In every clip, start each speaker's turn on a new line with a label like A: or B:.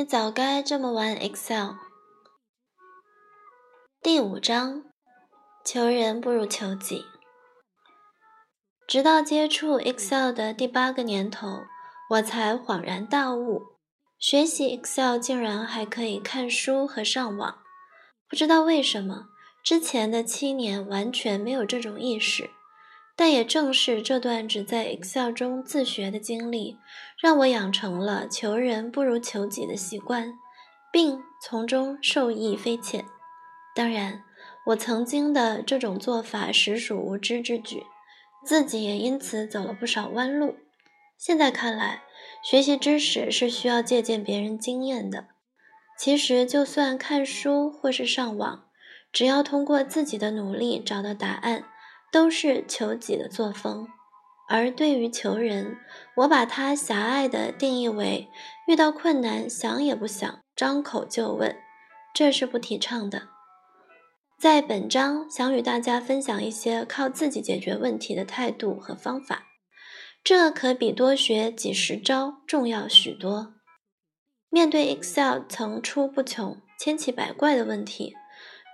A: 你早该这么玩 Excel。第五章，求人不如求己。直到接触 Excel 的第八个年头，我才恍然大悟，学习 Excel 竟然还可以看书和上网。不知道为什么，之前的七年完全没有这种意识。但也正是这段只在 Excel 中自学的经历，让我养成了求人不如求己的习惯，并从中受益匪浅。当然，我曾经的这种做法实属无知之举，自己也因此走了不少弯路。现在看来，学习知识是需要借鉴别人经验的。其实，就算看书或是上网，只要通过自己的努力找到答案。都是求己的作风，而对于求人，我把它狭隘的定义为遇到困难想也不想，张口就问，这是不提倡的。在本章想与大家分享一些靠自己解决问题的态度和方法，这可比多学几十招重要许多。面对 Excel 层出不穷、千奇百怪的问题，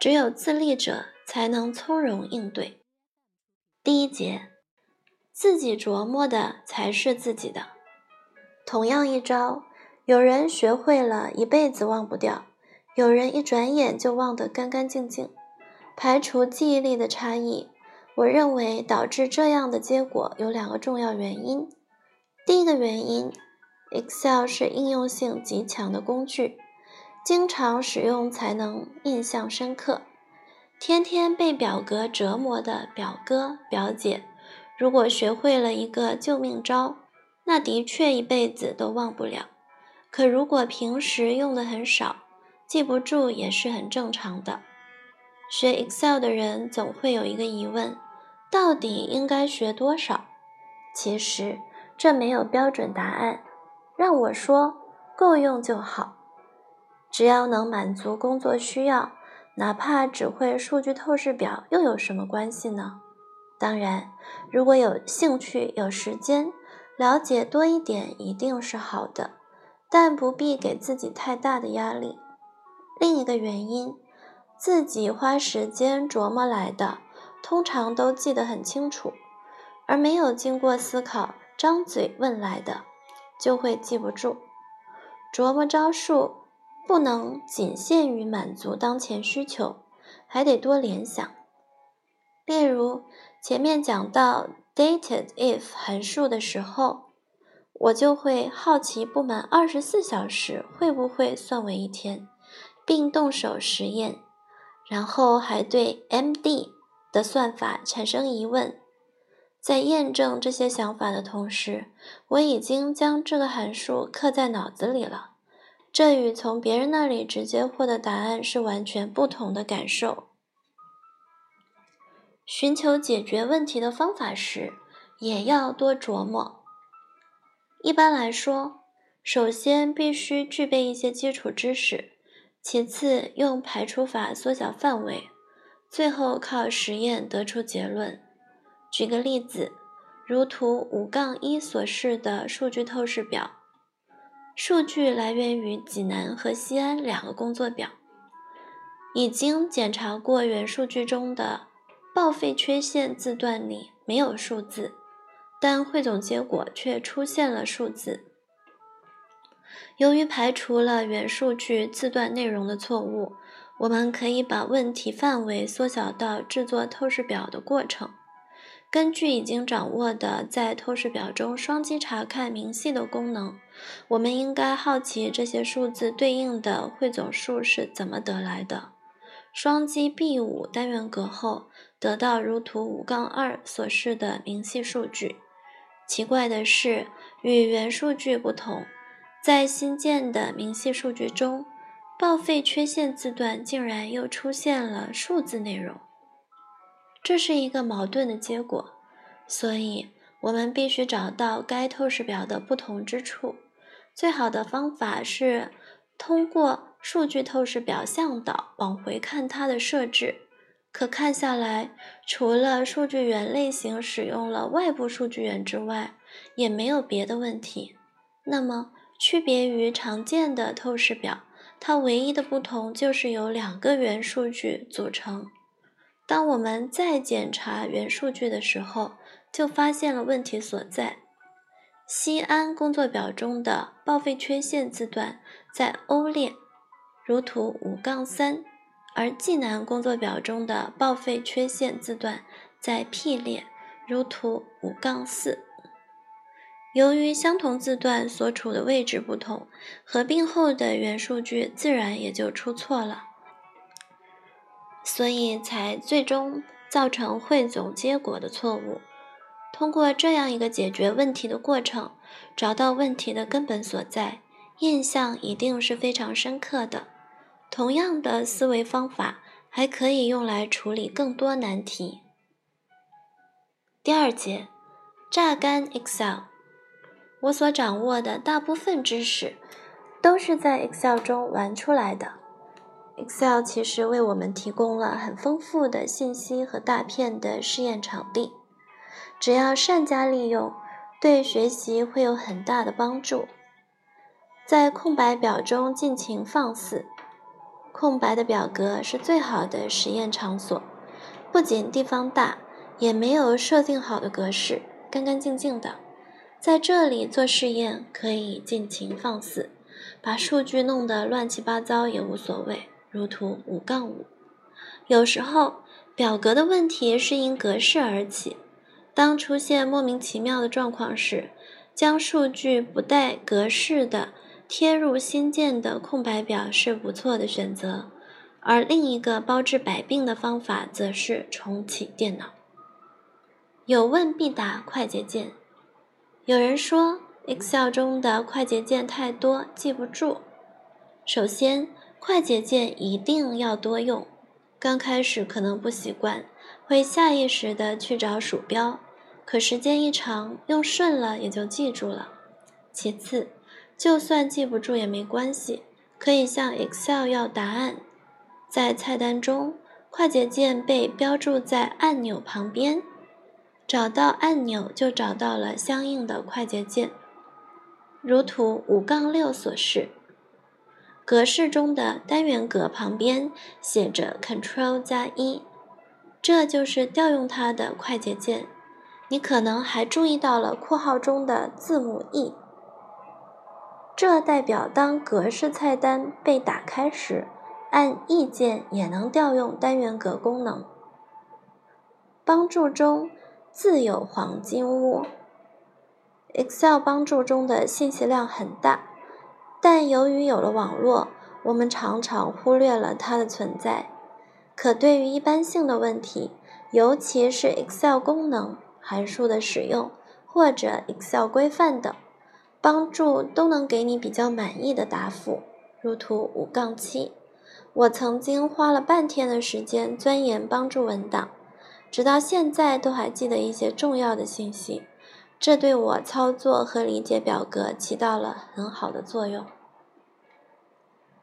A: 只有自立者才能从容应对。第一节，自己琢磨的才是自己的。同样一招，有人学会了一辈子忘不掉，有人一转眼就忘得干干净净。排除记忆力的差异，我认为导致这样的结果有两个重要原因。第一个原因，Excel 是应用性极强的工具，经常使用才能印象深刻。天天被表格折磨的表哥表姐，如果学会了一个救命招，那的确一辈子都忘不了。可如果平时用的很少，记不住也是很正常的。学 Excel 的人总会有一个疑问：到底应该学多少？其实这没有标准答案。让我说，够用就好，只要能满足工作需要。哪怕只会数据透视表，又有什么关系呢？当然，如果有兴趣、有时间，了解多一点一定是好的，但不必给自己太大的压力。另一个原因，自己花时间琢磨来的，通常都记得很清楚，而没有经过思考、张嘴问来的，就会记不住。琢磨招数。不能仅限于满足当前需求，还得多联想。例如，前面讲到 dated if 函数的时候，我就会好奇不满二十四小时会不会算为一天，并动手实验，然后还对 MD 的算法产生疑问。在验证这些想法的同时，我已经将这个函数刻在脑子里了。这与从别人那里直接获得答案是完全不同的感受。寻求解决问题的方法时，也要多琢磨。一般来说，首先必须具备一些基础知识，其次用排除法缩小范围，最后靠实验得出结论。举个例子，如图五杠一所示的数据透视表。数据来源于济南和西安两个工作表，已经检查过原数据中的报废缺陷字段里没有数字，但汇总结果却出现了数字。由于排除了原数据字段内容的错误，我们可以把问题范围缩小到制作透视表的过程。根据已经掌握的在透视表中双击查看明细的功能，我们应该好奇这些数字对应的汇总数是怎么得来的。双击 B5 单元格后，得到如图五杠二所示的明细数据。奇怪的是，与原数据不同，在新建的明细数据中，报废缺陷字段竟然又出现了数字内容。这是一个矛盾的结果，所以我们必须找到该透视表的不同之处。最好的方法是通过数据透视表向导往回看它的设置。可看下来，除了数据源类型使用了外部数据源之外，也没有别的问题。那么区别于常见的透视表，它唯一的不同就是由两个元数据组成。当我们再检查原数据的时候，就发现了问题所在。西安工作表中的报废缺陷字段在 O 列，如图五杠三，而济南工作表中的报废缺陷字段在 P 列，如图五杠四。由于相同字段所处的位置不同，合并后的原数据自然也就出错了，所以才最终造成汇总结果的错误。通过这样一个解决问题的过程，找到问题的根本所在，印象一定是非常深刻的。同样的思维方法还可以用来处理更多难题。第二节，榨干 Excel。我所掌握的大部分知识都是在 Excel 中玩出来的。Excel 其实为我们提供了很丰富的信息和大片的试验场地。只要善加利用，对学习会有很大的帮助。在空白表中尽情放肆，空白的表格是最好的实验场所。不仅地方大，也没有设定好的格式，干干净净的。在这里做试验可以尽情放肆，把数据弄得乱七八糟也无所谓。如图五杠五，有时候表格的问题是因格式而起。当出现莫名其妙的状况时，将数据不带格式的贴入新建的空白表是不错的选择，而另一个包治百病的方法则是重启电脑。有问必答快捷键。有人说 Excel 中的快捷键太多，记不住。首先，快捷键一定要多用，刚开始可能不习惯，会下意识的去找鼠标。可时间一长，用顺了也就记住了。其次，就算记不住也没关系，可以向 Excel 要答案。在菜单中，快捷键被标注在按钮旁边，找到按钮就找到了相应的快捷键。如图五杠六所示，格式中的单元格旁边写着 Ctrl 加一，这就是调用它的快捷键。你可能还注意到了括号中的字母 E，这代表当格式菜单被打开时，按 E 键也能调用单元格功能。帮助中自有黄金屋。Excel 帮助中的信息量很大，但由于有了网络，我们常常忽略了它的存在。可对于一般性的问题，尤其是 Excel 功能。函数的使用或者 Excel 规范等帮助都能给你比较满意的答复。如图五杠七，我曾经花了半天的时间钻研帮助文档，直到现在都还记得一些重要的信息，这对我操作和理解表格起到了很好的作用。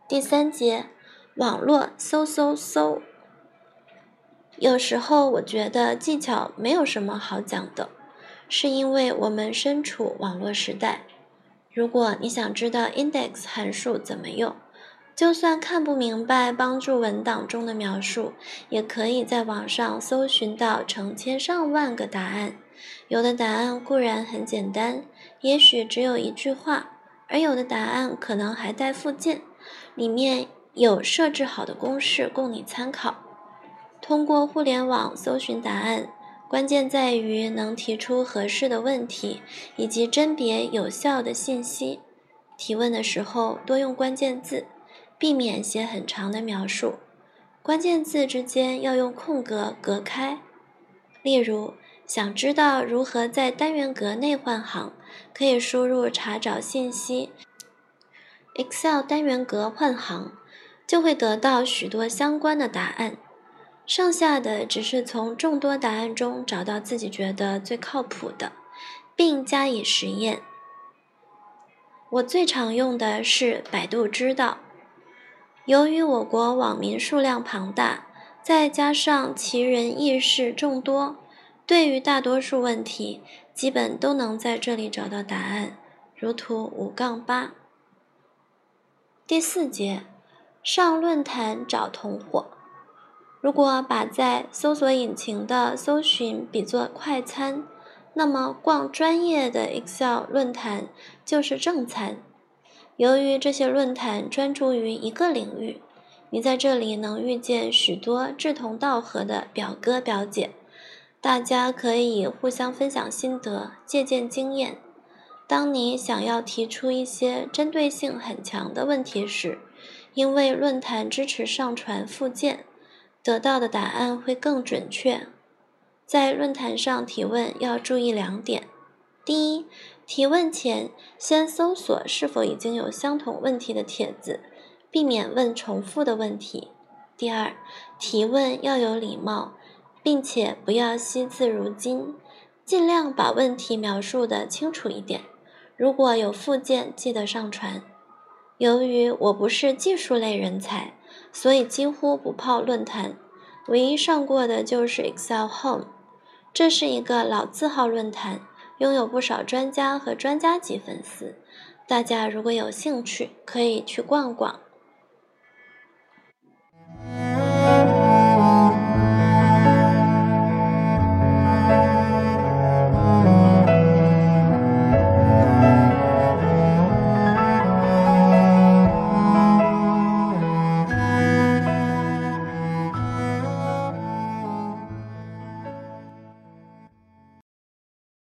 A: 第三节，网络搜搜搜。有时候我觉得技巧没有什么好讲的，是因为我们身处网络时代。如果你想知道 index 函数怎么用，就算看不明白帮助文档中的描述，也可以在网上搜寻到成千上万个答案。有的答案固然很简单，也许只有一句话，而有的答案可能还带附件，里面有设置好的公式供你参考。通过互联网搜寻答案，关键在于能提出合适的问题，以及甄别有效的信息。提问的时候多用关键字，避免写很长的描述。关键字之间要用空格隔开。例如，想知道如何在单元格内换行，可以输入查找信息，Excel 单元格换行，就会得到许多相关的答案。剩下的只是从众多答案中找到自己觉得最靠谱的，并加以实验。我最常用的是百度知道。由于我国网民数量庞大，再加上奇人异事众多，对于大多数问题，基本都能在这里找到答案。如图五杠八。第四节，上论坛找同伙。如果把在搜索引擎的搜寻比作快餐，那么逛专业的 Excel 论坛就是正餐。由于这些论坛专注于一个领域，你在这里能遇见许多志同道合的表哥表姐，大家可以互相分享心得、借鉴经验。当你想要提出一些针对性很强的问题时，因为论坛支持上传附件，得到的答案会更准确。在论坛上提问要注意两点：第一，提问前，先搜索是否已经有相同问题的帖子，避免问重复的问题。第二，提问要有礼貌，并且不要惜字如金，尽量把问题描述的清楚一点。如果有附件，记得上传。由于我不是技术类人才，所以几乎不泡论坛，唯一上过的就是 Excel Home，这是一个老字号论坛。拥有不少专家和专家级粉丝，大家如果有兴趣，可以去逛逛。